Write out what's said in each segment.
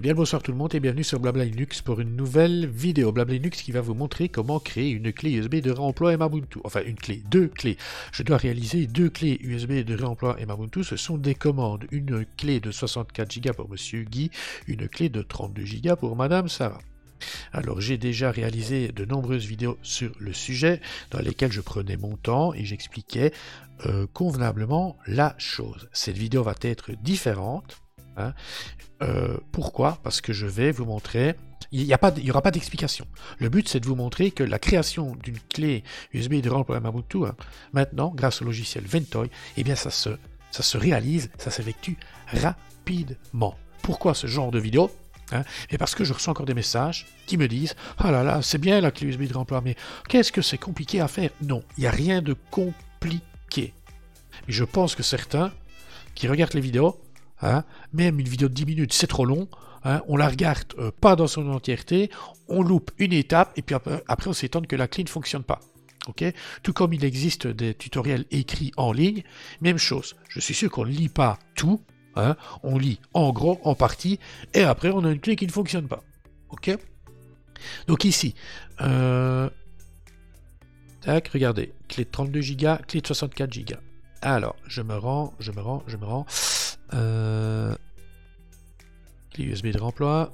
bien le bonsoir tout le monde et bienvenue sur Blabla Linux pour une nouvelle vidéo Blabla Linux qui va vous montrer comment créer une clé USB de réemploi Ubuntu. Enfin une clé, deux clés. Je dois réaliser deux clés USB de réemploi Ubuntu. Ce sont des commandes. Une clé de 64 Go pour Monsieur Guy, une clé de 32 Go pour Madame Sarah. Alors j'ai déjà réalisé de nombreuses vidéos sur le sujet dans lesquelles je prenais mon temps et j'expliquais euh, convenablement la chose. Cette vidéo va être différente. Hein. Euh, pourquoi? Parce que je vais vous montrer il n'y aura pas d'explication. Le but, c'est de vous montrer que la création d'une clé USB de RAM pour Ubuntu, hein, maintenant, grâce au logiciel Ventoy, eh bien, ça se, réalise, ça s'effectue rapidement. Pourquoi ce genre de vidéo Hein? Parce que je reçois encore des messages qui me disent Ah là là, c'est bien la clé USB de remploi, mais qu'est-ce que c'est compliqué à faire? Non, il n'y a rien de compliqué. Mais je pense que certains qui regardent les vidéos, hein, même une vidéo de 10 minutes, c'est trop long, hein, on la regarde euh, pas dans son entièreté, on loupe une étape, et puis après, après on s'étonne que la clé ne fonctionne pas. ok? Tout comme il existe des tutoriels écrits en ligne, même chose. Je suis sûr qu'on ne lit pas tout, Hein, on lit en gros, en partie, et après on a une clé qui ne fonctionne pas. Ok? Donc ici, euh, tac, regardez, clé de 32 Go, clé de 64 Go. Alors, je me rends, je me rends, je me rends. Euh, USB de remploi.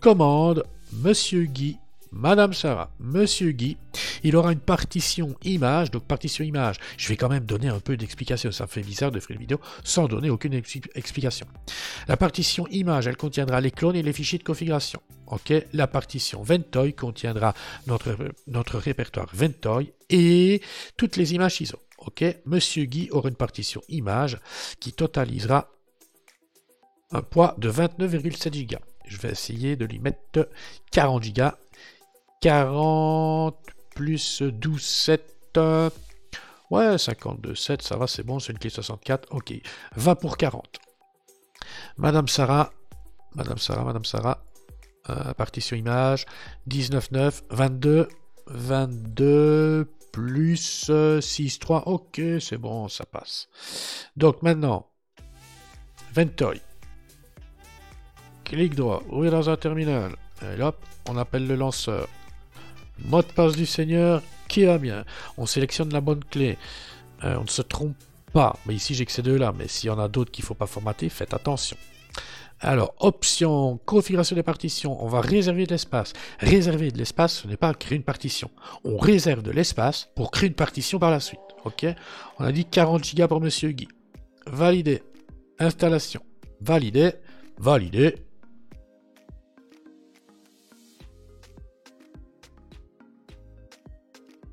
Commande, Monsieur Guy, Madame Sarah, Monsieur Guy. Il aura une partition image, donc partition image. Je vais quand même donner un peu d'explication. Ça fait bizarre de faire une vidéo sans donner aucune explication. La partition image, elle contiendra les clones et les fichiers de configuration. Ok. La partition Ventoy contiendra notre, notre répertoire Ventoy et toutes les images ISO. Ok. Monsieur Guy aura une partition image qui totalisera un poids de 29,7 Go. Je vais essayer de lui mettre 40 Go. 40 plus 12, 7. ouais, 52, 7, ça va, c'est bon, c'est une clé 64. Ok, va pour 40. Madame Sarah, Madame Sarah, Madame Sarah, euh, partition image, 19, 9, 22, 22 plus 6, 3. Ok, c'est bon, ça passe. Donc maintenant, Ventoy. Clic droit, ouvrir dans un terminal. Et hop, on appelle le lanceur. Mot de passe du Seigneur qui va bien. On sélectionne la bonne clé. Euh, on ne se trompe pas. Mais ici, j'ai que ces deux-là. Mais s'il y en a d'autres qu'il ne faut pas formater, faites attention. Alors, option, configuration des partitions, on va réserver de l'espace. Réserver de l'espace, ce n'est pas créer une partition. On réserve de l'espace pour créer une partition par la suite. Ok? On a dit 40 Go pour Monsieur Guy. Valider. Installation. Valider. Valider.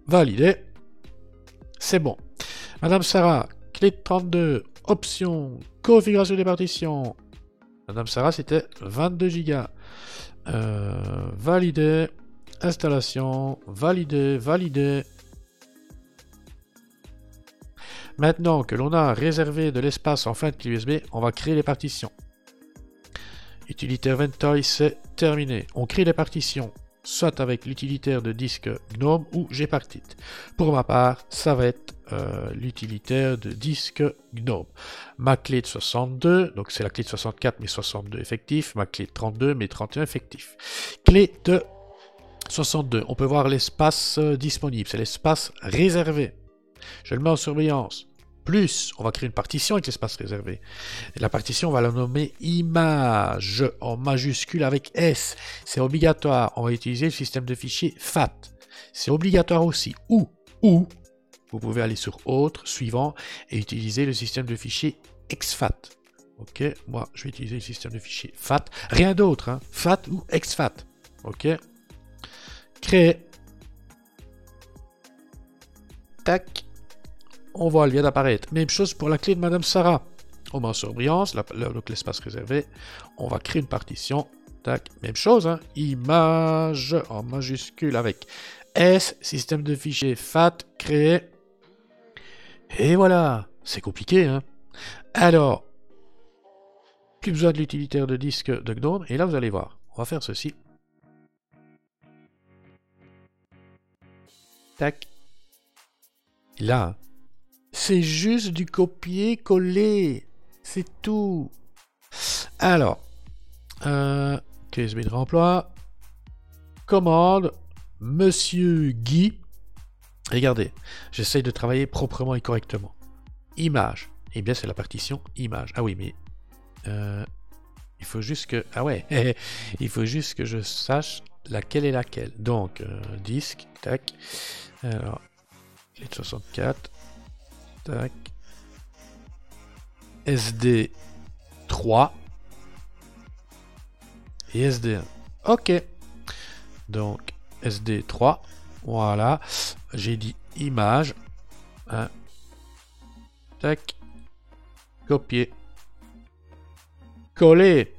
Validé. C'est bon. Madame Sarah, clé de 32, option, configuration des partitions. Madame Sarah, c'était 22 Go. Euh, validé. Installation. Validé. Validé. Maintenant que l'on a réservé de l'espace en fin de clé USB, on va créer les partitions. Utilitaire Ventoy, c'est terminé. On crée les partitions soit avec l'utilitaire de disque GNOME ou Gpartit. Pour ma part, ça va être euh, l'utilitaire de disque GNOME. Ma clé de 62, donc c'est la clé de 64 mais 62 effectif, ma clé de 32 mais 31 effectif. Clé de 62, on peut voir l'espace euh, disponible, c'est l'espace réservé. Je le mets en surveillance plus, on va créer une partition avec l'espace réservé. la partition, on va la nommer image en majuscule avec S. C'est obligatoire. On va utiliser le système de fichiers FAT. C'est obligatoire aussi. Ou, ou, vous pouvez aller sur autre, suivant, et utiliser le système de fichiers exFAT. Ok, moi je vais utiliser le système de fichiers FAT. Rien d'autre, hein. FAT ou exFAT. Ok. Créer. Tac on voit, elle vient d'apparaître. Même chose pour la clé de Madame Sarah. On met en surbrillance, l'espace réservé. On va créer une partition. Tac, même chose, hein. image en majuscule avec S, système de fichiers FAT, créé. Et voilà, c'est compliqué, hein. Alors, plus besoin de l'utilitaire de disque de GNOME, et là vous allez voir, on va faire ceci. Tac. Là, c'est juste du copier-coller. C'est tout. Alors, euh, de remploi. Commande, Monsieur Guy. Regardez, j'essaye de travailler proprement et correctement. Image. Eh bien, c'est la partition image. Ah oui, mais... Euh, il faut juste que... Ah ouais, il faut juste que je sache laquelle est laquelle. Donc, euh, disque, tac. Alors, de 64. SD 3 et SD1. Ok. Donc SD3. Voilà. J'ai dit image. Hein. Tac. Copier. Coller.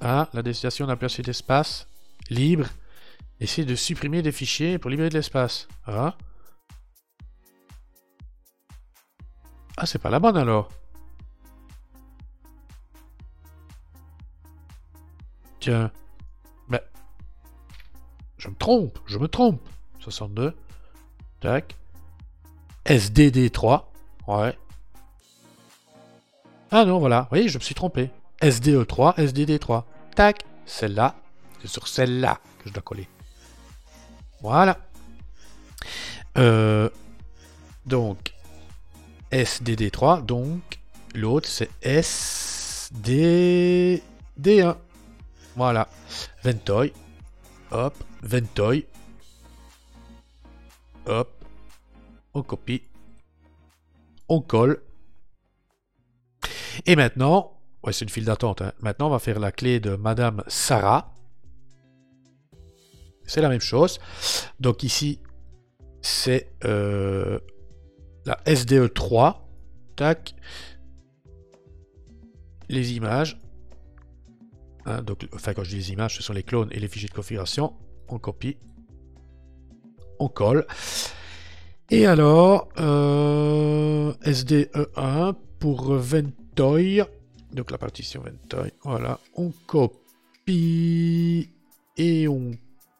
Ah, la destination n'a plus assez d'espace. Libre. Essayer de supprimer des fichiers pour libérer de l'espace. Ah. Ah, c'est pas la bonne alors. Tiens. Mais. Je me trompe, je me trompe. 62. Tac. SDD3. Ouais. Ah non, voilà. Oui, je me suis trompé. SDE3, SDD3. Tac. Celle-là. C'est sur celle-là que je dois coller. Voilà. Euh, donc, SDD3. Donc, l'autre, c'est SDD1. Voilà. Ventoy. Hop. Ventoy. Hop. On copie. On colle. Et maintenant, ouais, c'est une file d'attente. Hein. Maintenant, on va faire la clé de Madame Sarah. C'est la même chose. Donc ici, c'est euh, la SDE 3. Tac. Les images. Hein, donc, enfin, quand je dis les images, ce sont les clones et les fichiers de configuration. On copie. On colle. Et alors, euh, SDE1 pour Ventoy. Donc la partition Ventoy. Voilà. On copie. Et on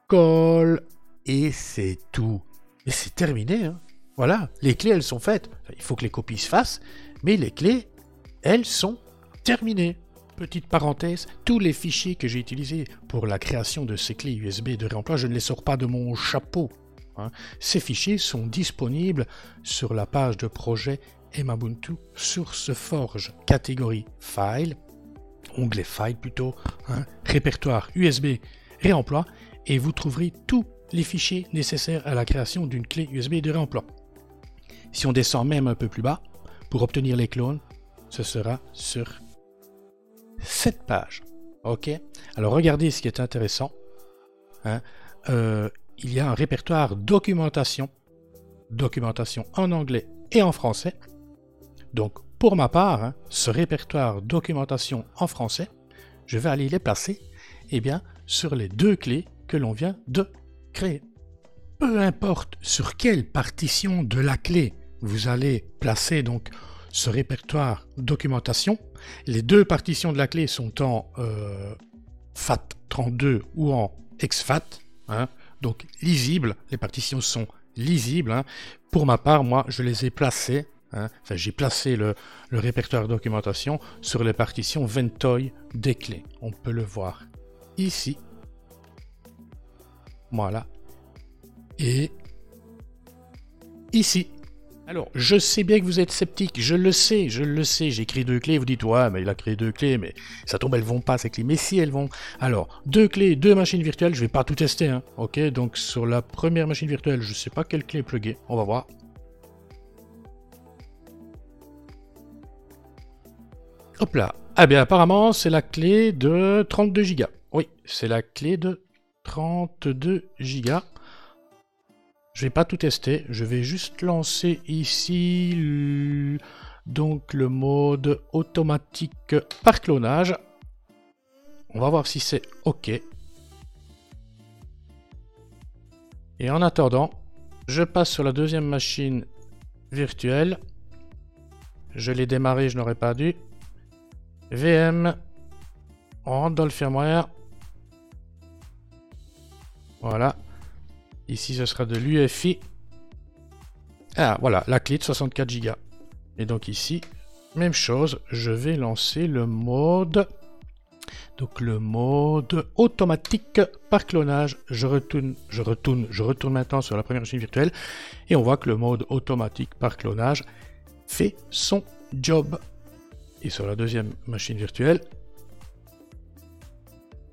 colle. Et c'est tout. Et c'est terminé. Hein. Voilà. Les clés, elles sont faites. il faut que les copies se fassent. Mais les clés, elles sont terminées. Petite parenthèse, tous les fichiers que j'ai utilisés pour la création de ces clés USB de réemploi, je ne les sors pas de mon chapeau. Hein. Ces fichiers sont disponibles sur la page de projet Emabuntu Forge, catégorie File, onglet File plutôt, hein, répertoire USB réemploi, et vous trouverez tous les fichiers nécessaires à la création d'une clé USB de réemploi. Si on descend même un peu plus bas, pour obtenir les clones, ce sera sur cette page. OK Alors regardez ce qui est intéressant. Hein. Euh, il y a un répertoire documentation. Documentation en anglais et en français. Donc pour ma part, hein, ce répertoire documentation en français, je vais aller les placer eh bien, sur les deux clés que l'on vient de créer. Peu importe sur quelle partition de la clé vous allez placer donc ce répertoire documentation. Les deux partitions de la clé sont en euh, FAT32 ou en exFAT, hein, donc lisibles. Les partitions sont lisibles. Hein. Pour ma part, moi, je les ai placées. Hein, enfin, j'ai placé le, le, répertoire documentation sur les partitions Ventoy des clés. On peut le voir ici. Voilà. Et ici. Alors, je sais bien que vous êtes sceptique, je le sais, je le sais, créé deux clés, vous dites, ouais, mais il a créé deux clés, mais ça tombe, elles vont pas ces clés. Mais si elles vont. Alors, deux clés, deux machines virtuelles, je vais pas tout tester, hein. Ok, donc sur la première machine virtuelle, je sais pas quelle clé est pluguée, on va voir. Hop là. Ah bien, apparemment, c'est la clé de 32 Go. Oui, c'est la clé de 32 Go. Je vais pas tout tester, je vais juste lancer ici donc le mode automatique par clonage. On va voir si c'est OK. Et en attendant, je passe sur la deuxième machine virtuelle. Je l'ai démarré, je n'aurais pas dû. VM. On rentre dans le firmware. Voilà. Ici, ce sera de l'UFI. Ah, voilà, la clé de 64 Go. Et donc ici, même chose, je vais lancer le mode Donc le mode automatique par clonage, je retourne, je retourne, je retourne maintenant sur la première machine virtuelle et on voit que le mode automatique par clonage fait son job. Et sur la deuxième machine virtuelle,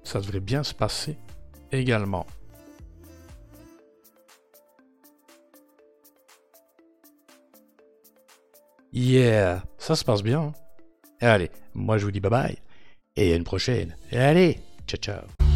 ça devrait bien se passer également. Yeah, ça se passe bien. Hein. Allez, moi je vous dis bye bye et à une prochaine. Allez, ciao ciao.